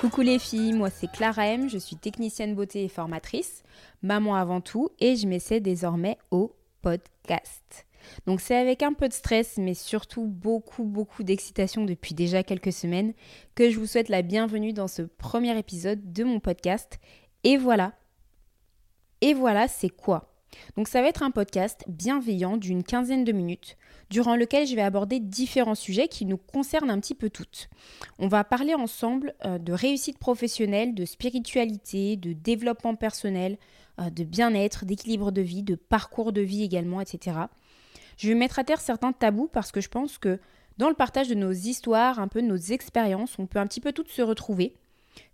Coucou les filles, moi c'est Clara M, je suis technicienne beauté et formatrice, maman avant tout, et je m'essaie désormais au podcast. Donc c'est avec un peu de stress, mais surtout beaucoup, beaucoup d'excitation depuis déjà quelques semaines, que je vous souhaite la bienvenue dans ce premier épisode de mon podcast. Et voilà. Et voilà, c'est quoi? Donc ça va être un podcast bienveillant d'une quinzaine de minutes, durant lequel je vais aborder différents sujets qui nous concernent un petit peu toutes. On va parler ensemble euh, de réussite professionnelle, de spiritualité, de développement personnel, euh, de bien-être, d'équilibre de vie, de parcours de vie également, etc. Je vais mettre à terre certains tabous parce que je pense que dans le partage de nos histoires, un peu de nos expériences, on peut un petit peu toutes se retrouver.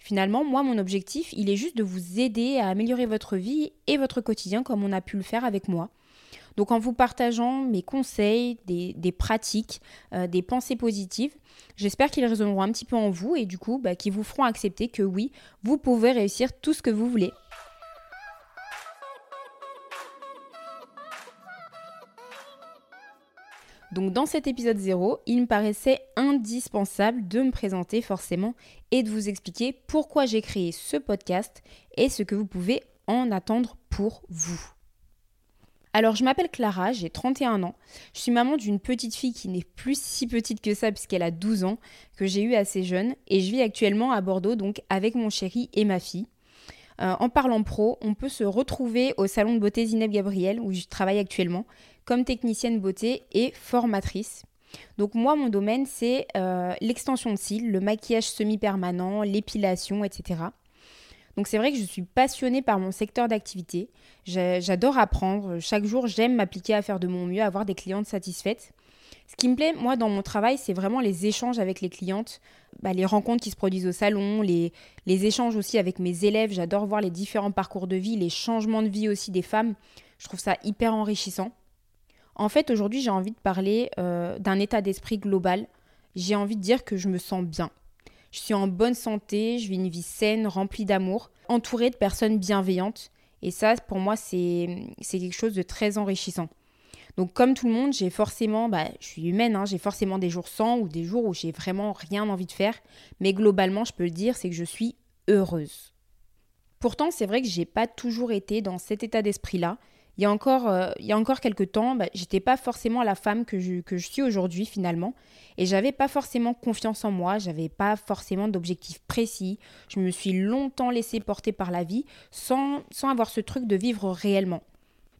Finalement, moi, mon objectif, il est juste de vous aider à améliorer votre vie et votre quotidien comme on a pu le faire avec moi. Donc en vous partageant mes conseils, des, pratiques, euh, des pensées positives, j'espère qu'ils résonneront un petit peu en vous et du coup bah, qu'ils vous feront accepter que oui, vous pouvez réussir tout ce que vous voulez. Donc dans cet épisode 0, il me paraissait indispensable de me présenter forcément et de vous expliquer pourquoi j'ai créé ce podcast et ce que vous pouvez en attendre pour vous. Alors je m'appelle Clara, j'ai 31 ans. Je suis maman d'une petite fille qui n'est plus si petite que ça puisqu'elle a 12 ans, que j'ai eu assez jeune, et je vis actuellement à Bordeaux donc avec mon chéri et ma fille. Euh, en parlant pro, on peut se retrouver au salon de beauté Zineb Gabriel où je travaille actuellement comme technicienne beauté et formatrice. Donc moi, mon domaine, c'est euh, l'extension de cils, le maquillage semi-permanent, l'épilation, etc. Donc c'est vrai que je suis passionnée par mon secteur d'activité. J'adore apprendre. Chaque jour, j'aime m'appliquer à faire de mon mieux, à avoir des clientes satisfaites. Ce qui me plaît, moi, dans mon travail, c'est vraiment les échanges avec les clientes, bah, les rencontres qui se produisent au salon, les, échanges aussi avec mes élèves. J'adore voir les différents parcours de vie, les changements de vie aussi des femmes. Je trouve ça hyper enrichissant. En fait, aujourd'hui, j'ai envie de parler euh, d'un état d'esprit global. J'ai envie de dire que je me sens bien. Je suis en bonne santé, je vis une vie saine, remplie d'amour, entourée de personnes bienveillantes. Et ça, pour moi, c'est quelque chose de très enrichissant. Donc comme tout le monde, j'ai forcément, bah, je suis humaine, hein, j'ai forcément des jours sans ou des jours où j'ai vraiment rien envie de faire. Mais globalement, je peux le dire, c'est que je suis heureuse. Pourtant, c'est vrai que j'ai pas toujours été dans cet état d'esprit-là. Il y a encore, euh, il y a encore quelques temps, bah, j'étais pas forcément la femme que je, que je suis aujourd'hui finalement. Et j'avais pas forcément confiance en moi, j'avais pas forcément d'objectifs précis. Je me suis longtemps laissée porter par la vie sans, sans avoir ce truc de vivre réellement.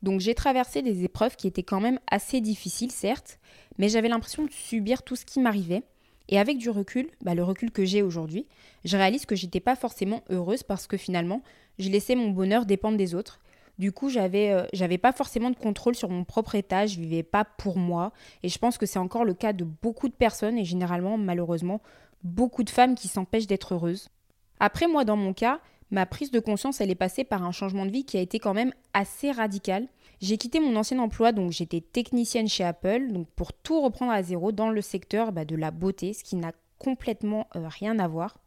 Donc j'ai traversé des épreuves qui étaient quand même assez difficiles, certes, mais j'avais l'impression de subir tout ce qui m'arrivait. Et avec du recul, bah, le recul que j'ai aujourd'hui, je réalise que j'étais pas forcément heureuse parce que finalement, je laissais mon bonheur dépendre des autres. Du coup, j'avais euh, j'avais pas forcément de contrôle sur mon propre état, je vivais pas pour moi. Et je pense que c'est encore le cas de beaucoup de personnes et généralement, malheureusement, beaucoup de femmes qui s'empêchent d'être heureuses. Après, moi, dans mon cas, ma prise de conscience, elle est passée par un changement de vie qui a été quand même assez radical. J'ai quitté mon ancien emploi, donc j'étais technicienne chez Apple, donc pour tout reprendre à zéro dans le secteur bah, de la beauté, ce qui n'a complètement euh, rien à voir.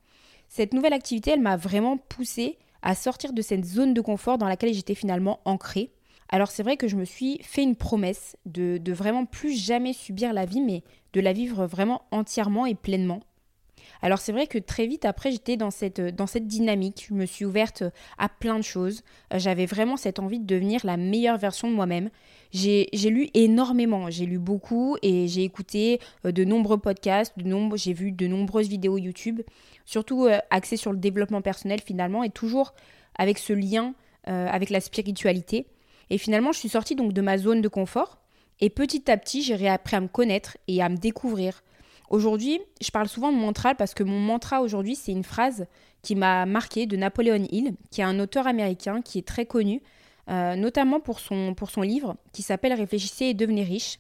Cette nouvelle activité, elle m'a vraiment poussée à sortir de cette zone de confort dans laquelle j'étais finalement ancrée. Alors c'est vrai que je me suis fait une promesse de, de vraiment plus jamais subir la vie, mais de la vivre vraiment entièrement et pleinement. Alors c'est vrai que très vite après j'étais dans cette, dans cette dynamique, je me suis ouverte à plein de choses, euh, j'avais vraiment cette envie de devenir la meilleure version de moi-même. J'ai lu énormément, j'ai lu beaucoup et j'ai écouté euh, de nombreux podcasts, j'ai vu de nombreuses vidéos YouTube, surtout euh, axées sur le développement personnel finalement et toujours avec ce lien avec la spiritualité. Et finalement je suis sortie donc de ma zone de confort et petit à petit j'ai réappris à me connaître et à me découvrir. Aujourd'hui, je parle souvent de mantra parce que mon mantra aujourd'hui, c'est une phrase qui m'a marqué de Napoleon Hill, qui est un auteur américain qui est très connu, euh, notamment pour son, pour son livre qui s'appelle Réfléchissez et devenez riche.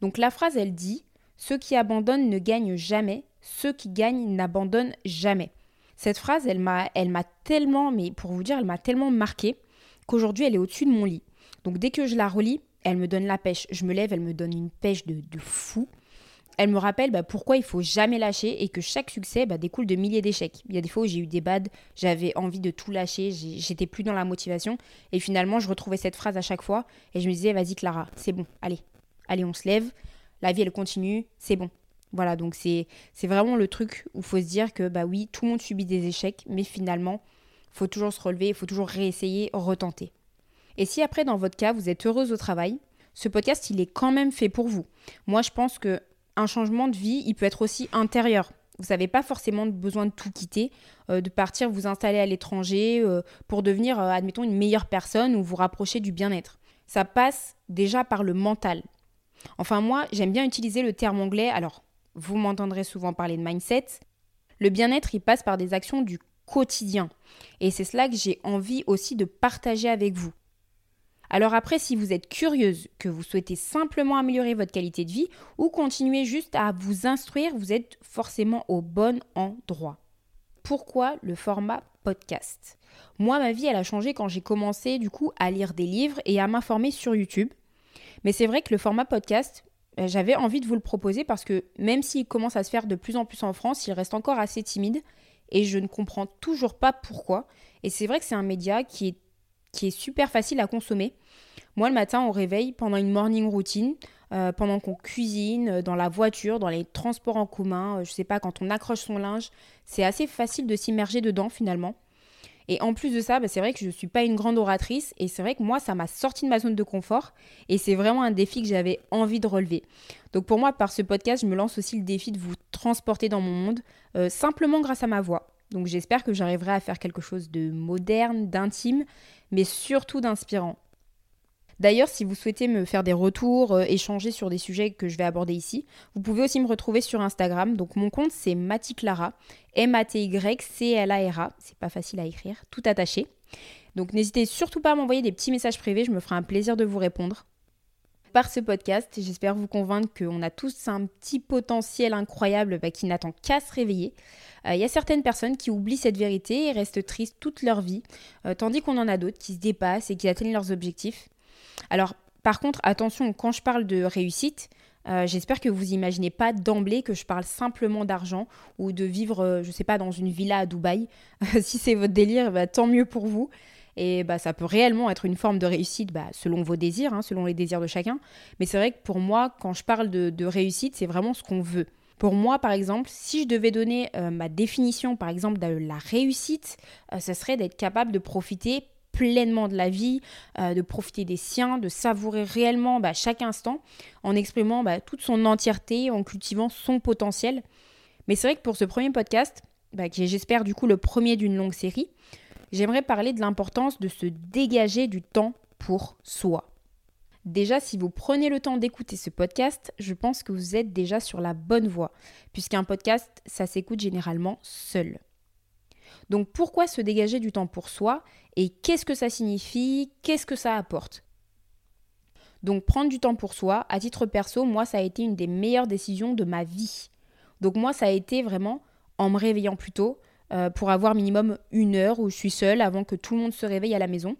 Donc la phrase, elle dit Ceux qui abandonnent ne gagnent jamais, ceux qui gagnent n'abandonnent jamais. Cette phrase, elle m'a, elle m'a tellement, mais pour vous dire, elle m'a tellement marqué qu'aujourd'hui, elle est au-dessus de mon lit. Donc dès que je la relis, elle me donne la pêche. Je me lève, elle me donne une pêche de, de fou elle me rappelle bah, pourquoi il faut jamais lâcher et que chaque succès bah, découle de milliers d'échecs. Il y a des fois où j'ai eu des bads, j'avais envie de tout lâcher, j'étais plus dans la motivation et finalement je retrouvais cette phrase à chaque fois et je me disais vas-y Clara, c'est bon, allez, allez on se lève, la vie elle continue, c'est bon. Voilà, donc c'est vraiment le truc où faut se dire que bah oui, tout le monde subit des échecs, mais finalement, faut toujours se relever, il faut toujours réessayer, retenter. Et si après, dans votre cas, vous êtes heureuse au travail, ce podcast, il est quand même fait pour vous. Moi, je pense que un changement de vie, il peut être aussi intérieur. Vous n'avez pas forcément besoin de tout quitter, euh, de partir vous installer à l'étranger euh, pour devenir, euh, admettons, une meilleure personne ou vous rapprocher du bien-être. Ça passe déjà par le mental. Enfin, moi, j'aime bien utiliser le terme anglais. Alors, vous m'entendrez souvent parler de mindset. Le bien-être, il passe par des actions du quotidien. Et c'est cela que j'ai envie aussi de partager avec vous. Alors après, si vous êtes curieuse, que vous souhaitez simplement améliorer votre qualité de vie ou continuer juste à vous instruire, vous êtes forcément au bon endroit. Pourquoi le format podcast? Moi, ma vie, elle a changé quand j'ai commencé du coup à lire des livres et à m'informer sur YouTube. Mais c'est vrai que le format podcast, euh, j'avais envie de vous le proposer parce que même s'il commence à se faire de plus en plus en France, il reste encore assez timide et je ne comprends toujours pas pourquoi. Et c'est vrai que c'est un média qui est qui est super facile à consommer. Moi, le matin, au réveil, pendant une morning routine, euh, pendant qu'on cuisine, euh, dans la voiture, dans les transports en commun, je euh, je sais pas, quand on accroche son linge, c'est assez facile de s'immerger dedans finalement. Et en plus de ça, bah, c'est vrai que je ne suis pas une grande oratrice et c'est vrai que moi, ça m'a sorti de ma zone de confort et c'est vraiment un défi que j'avais envie de relever. Donc pour moi, par ce podcast, je me lance aussi le défi de vous transporter dans mon monde simplement grâce à ma voix. Donc j'espère que j'arriverai à faire quelque chose de moderne, d'intime, mais surtout d'inspirant. D'ailleurs, si vous souhaitez me faire des retours, euh, échanger sur des sujets que je vais aborder ici, vous pouvez aussi me retrouver sur Instagram. Donc mon compte c'est Maticlara, M-A-T-Y-C-L-A-R-A. C'est pas facile à écrire, tout attaché. Donc n'hésitez surtout pas à m'envoyer des petits messages privés, je me ferai un plaisir de vous répondre par ce podcast. J'espère vous convaincre qu'on a tous un petit potentiel incroyable bah, qui n'attend qu'à se réveiller. Il euh, y a certaines personnes qui oublient cette vérité et restent tristes toute leur vie, euh, tandis qu'on en a d'autres qui se dépassent et qui atteignent leurs objectifs. Alors, par contre, attention, quand je parle de réussite, euh, j'espère que vous imaginez pas d'emblée que je parle simplement d'argent ou de vivre, je ne sais pas, dans une villa à Dubaï. si c'est votre délire, bah, tant mieux pour vous. Et bah, ça peut réellement être une forme de réussite bah, selon vos désirs, hein, selon les désirs de chacun. Mais c'est vrai que pour moi, quand je parle de, réussite, c'est vraiment ce qu'on veut. Pour moi, par exemple, si je devais donner euh, ma définition, par exemple, de la réussite, euh, ce serait d'être capable de profiter pleinement de la vie, euh, de profiter des siens, de savourer réellement bah, chaque instant en exprimant toute son entièreté, en cultivant son potentiel. Mais c'est vrai que pour ce premier podcast, qui est j'espère du coup le premier d'une longue série, j'aimerais parler de l'importance de se dégager du temps pour soi. Déjà, si vous prenez le temps d'écouter ce podcast, je pense que vous êtes déjà sur la bonne voie, puisqu'un podcast, ça s'écoute généralement seul. Donc pourquoi se dégager du temps pour soi et qu'est-ce que ça signifie, qu'est-ce que ça apporte? Donc prendre du temps pour soi, à titre perso, moi ça a été une des meilleures décisions de ma vie. Donc moi ça a été vraiment en me réveillant plus tôt, euh, pour avoir minimum une heure où je suis seule avant que tout le monde se réveille à la maison.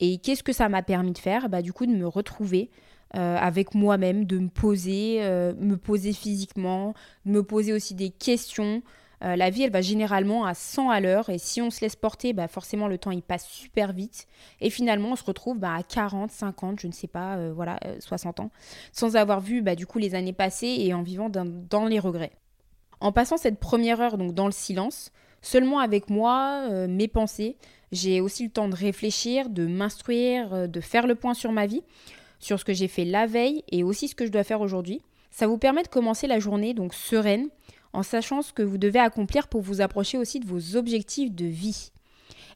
Et qu'est-ce que ça m'a permis de faire? Bah, Du coup, de me retrouver euh, avec moi-même, de me poser, euh, me poser physiquement, de me poser aussi des questions. la vie, elle va généralement à 100 à l'heure et si on se laisse porter, bah, forcément le temps il passe super vite et finalement on se retrouve bah, à 40, 50, je ne sais pas, voilà, 60 ans, sans avoir vu bah, du coup les années passées et en vivant dans les regrets. En passant cette première heure donc dans le silence, seulement avec moi, euh, mes pensées, j'ai aussi le temps de réfléchir, de m'instruire, euh, de faire le point sur ma vie, sur ce que j'ai fait la veille et aussi ce que je dois faire aujourd'hui. Ça vous permet de commencer la journée donc sereine en sachant ce que vous devez accomplir pour vous approcher aussi de vos objectifs de vie.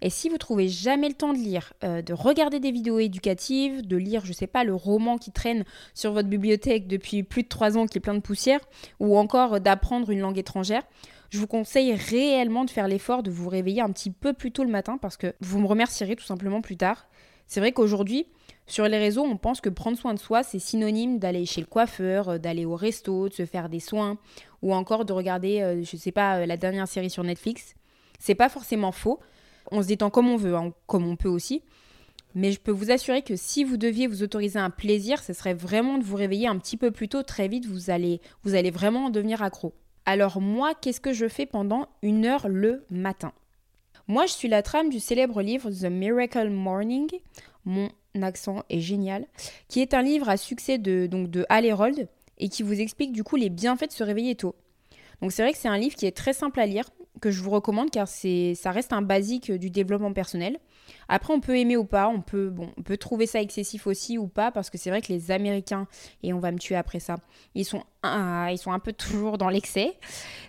Et si vous trouvez jamais le temps de lire, euh, de regarder des vidéos éducatives, de lire, je sais pas, le roman qui traîne sur votre bibliothèque depuis plus de trois ans qui est plein de poussière, ou encore d'apprendre une langue étrangère, je vous conseille réellement de faire l'effort de vous réveiller un petit peu plus tôt le matin parce que vous me remercierez tout simplement plus tard. C'est vrai qu'aujourd'hui, sur les réseaux, on pense que prendre soin de soi, c'est synonyme d'aller chez le coiffeur, euh, d'aller au resto, de se faire des soins, ou encore de regarder, euh, je sais pas, la dernière série sur Netflix. C'est pas forcément faux, on se détend comme on veut, hein, comme on peut aussi. Mais je peux vous assurer que si vous deviez vous autoriser un plaisir, ce serait vraiment de vous réveiller un petit peu plus tôt, très vite, vous allez, vous allez vraiment devenir accro. Alors moi, qu'est-ce que je fais pendant une heure le matin? Moi, je suis la trame du célèbre livre The Miracle Morning, mon accent est génial, qui est un livre à succès de, donc de Hal Herold. et qui vous explique du coup les bienfaits de se réveiller tôt. Donc c'est vrai que c'est un livre qui est très simple à lire, que je vous recommande car c'est ça reste un basique du développement personnel. Après on peut aimer ou pas, on peut bon, on peut trouver ça excessif aussi ou pas parce que c'est vrai que les Américains et on va me tuer après ça, ils sont ils sont un peu toujours dans l'excès.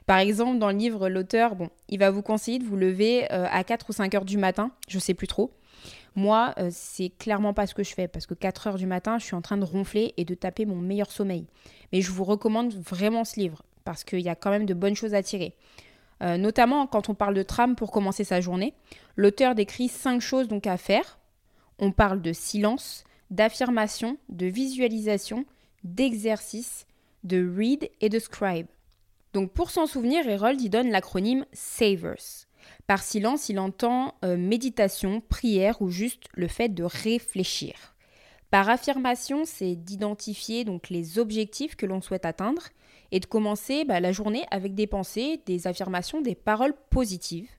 Par exemple, dans le livre l'auteur, bon, il va vous conseiller de vous lever euh, à 4 ou 5 heures du matin, je sais plus trop. Moi, euh, c'est clairement pas ce que je fais parce que 4 heures du matin, je suis en train de ronfler et de taper mon meilleur sommeil. Mais je vous recommande vraiment ce livre parce qu'il y a quand même de bonnes choses à tirer. Euh, notamment quand on parle de trame pour commencer sa journée, l'auteur décrit cinq choses donc à faire. On parle de silence, d'affirmation, de visualisation, d'exercice, de read et de scribe. Donc pour s'en souvenir, Herold y donne l'acronyme SAVERS. Par silence, il entend euh, méditation, prière ou juste le fait de réfléchir. Par affirmation, c'est d'identifier donc les objectifs que l'on souhaite atteindre et de commencer bah, la journée avec des pensées, des affirmations, des paroles positives.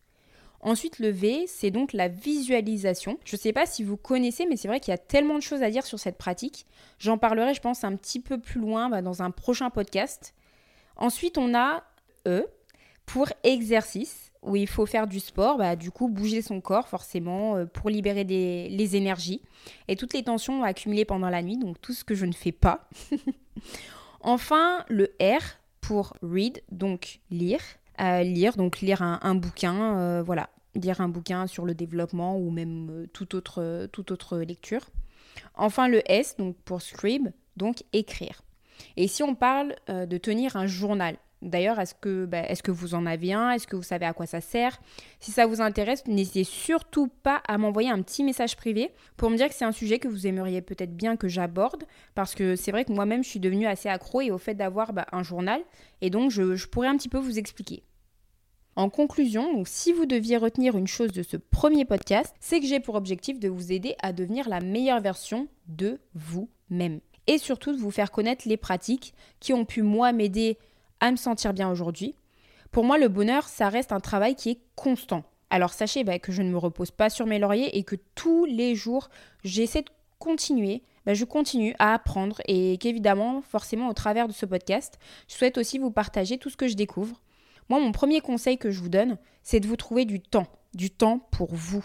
Ensuite, le V, c'est donc la visualisation. Je ne sais pas si vous connaissez, mais c'est vrai qu'il y a tellement de choses à dire sur cette pratique. J'en parlerai, je pense, un petit peu plus loin bah, dans un prochain podcast. Ensuite, on a E pour exercice, où il faut faire du sport, bah, du coup bouger son corps forcément euh, pour libérer les énergies et toutes les tensions accumulées pendant la nuit, donc tout ce que je ne fais pas. Enfin, le R pour read, donc lire. Euh, lire, donc lire un, bouquin, euh, voilà, lire un bouquin sur le développement ou même toute, autre, toute autre lecture. Enfin, le S, donc pour scribe, donc écrire. Et si on parle de tenir un journal, D'ailleurs, est-ce que, bah, est que vous en avez un? Est-ce que vous savez à quoi ça sert? Si ça vous intéresse, n'hésitez surtout pas à m'envoyer un petit message privé pour me dire que c'est un sujet que vous aimeriez peut-être bien que j'aborde, parce que c'est vrai que moi-même, je suis devenue assez accro et au fait d'avoir bah, un journal, et donc je, pourrais un petit peu vous expliquer. En conclusion, si vous deviez retenir une chose de ce premier podcast, c'est que j'ai pour objectif de vous aider à devenir la meilleure version de vous-même. Et surtout de vous faire connaître les pratiques qui ont pu moi m'aider à me sentir bien aujourd'hui. Pour moi, le bonheur, ça reste un travail qui est constant. Alors sachez bah, que je ne me repose pas sur mes lauriers et que tous les jours, j'essaie de continuer, bah, je continue à apprendre et qu'évidemment, forcément, au travers de ce podcast, je souhaite aussi vous partager tout ce que je découvre. Moi, mon premier conseil que je vous donne, c'est de vous trouver du temps, du temps pour vous.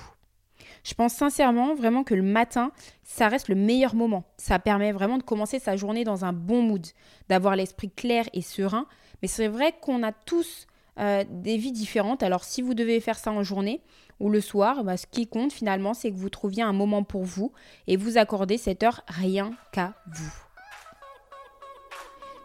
Je pense sincèrement vraiment que le matin, ça reste le meilleur moment. Ça permet vraiment de commencer sa journée dans un bon mood, d'avoir l'esprit clair et serein. Mais c'est vrai qu'on a tous euh, des vies différentes. Alors si vous devez faire ça en journée ou le soir, bah, ce qui compte finalement, c'est que vous trouviez un moment pour vous et vous accordez cette heure rien qu'à vous.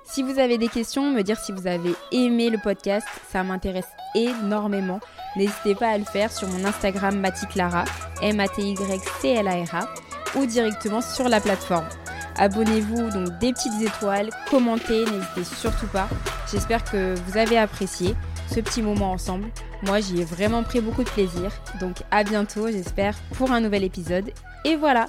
Si vous avez des questions, me dire si vous avez aimé le podcast, ça m'intéresse énormément. N'hésitez pas à le faire sur mon Instagram Maticlara, M-A-T-Y-C-L-A-R-A, ou directement sur la plateforme. Abonnez-vous donc des petites étoiles, commentez, n'hésitez surtout pas. J'espère que vous avez apprécié ce petit moment ensemble. Moi, j'y ai vraiment pris beaucoup de plaisir. Donc à bientôt, j'espère, pour un nouvel épisode. Et voilà,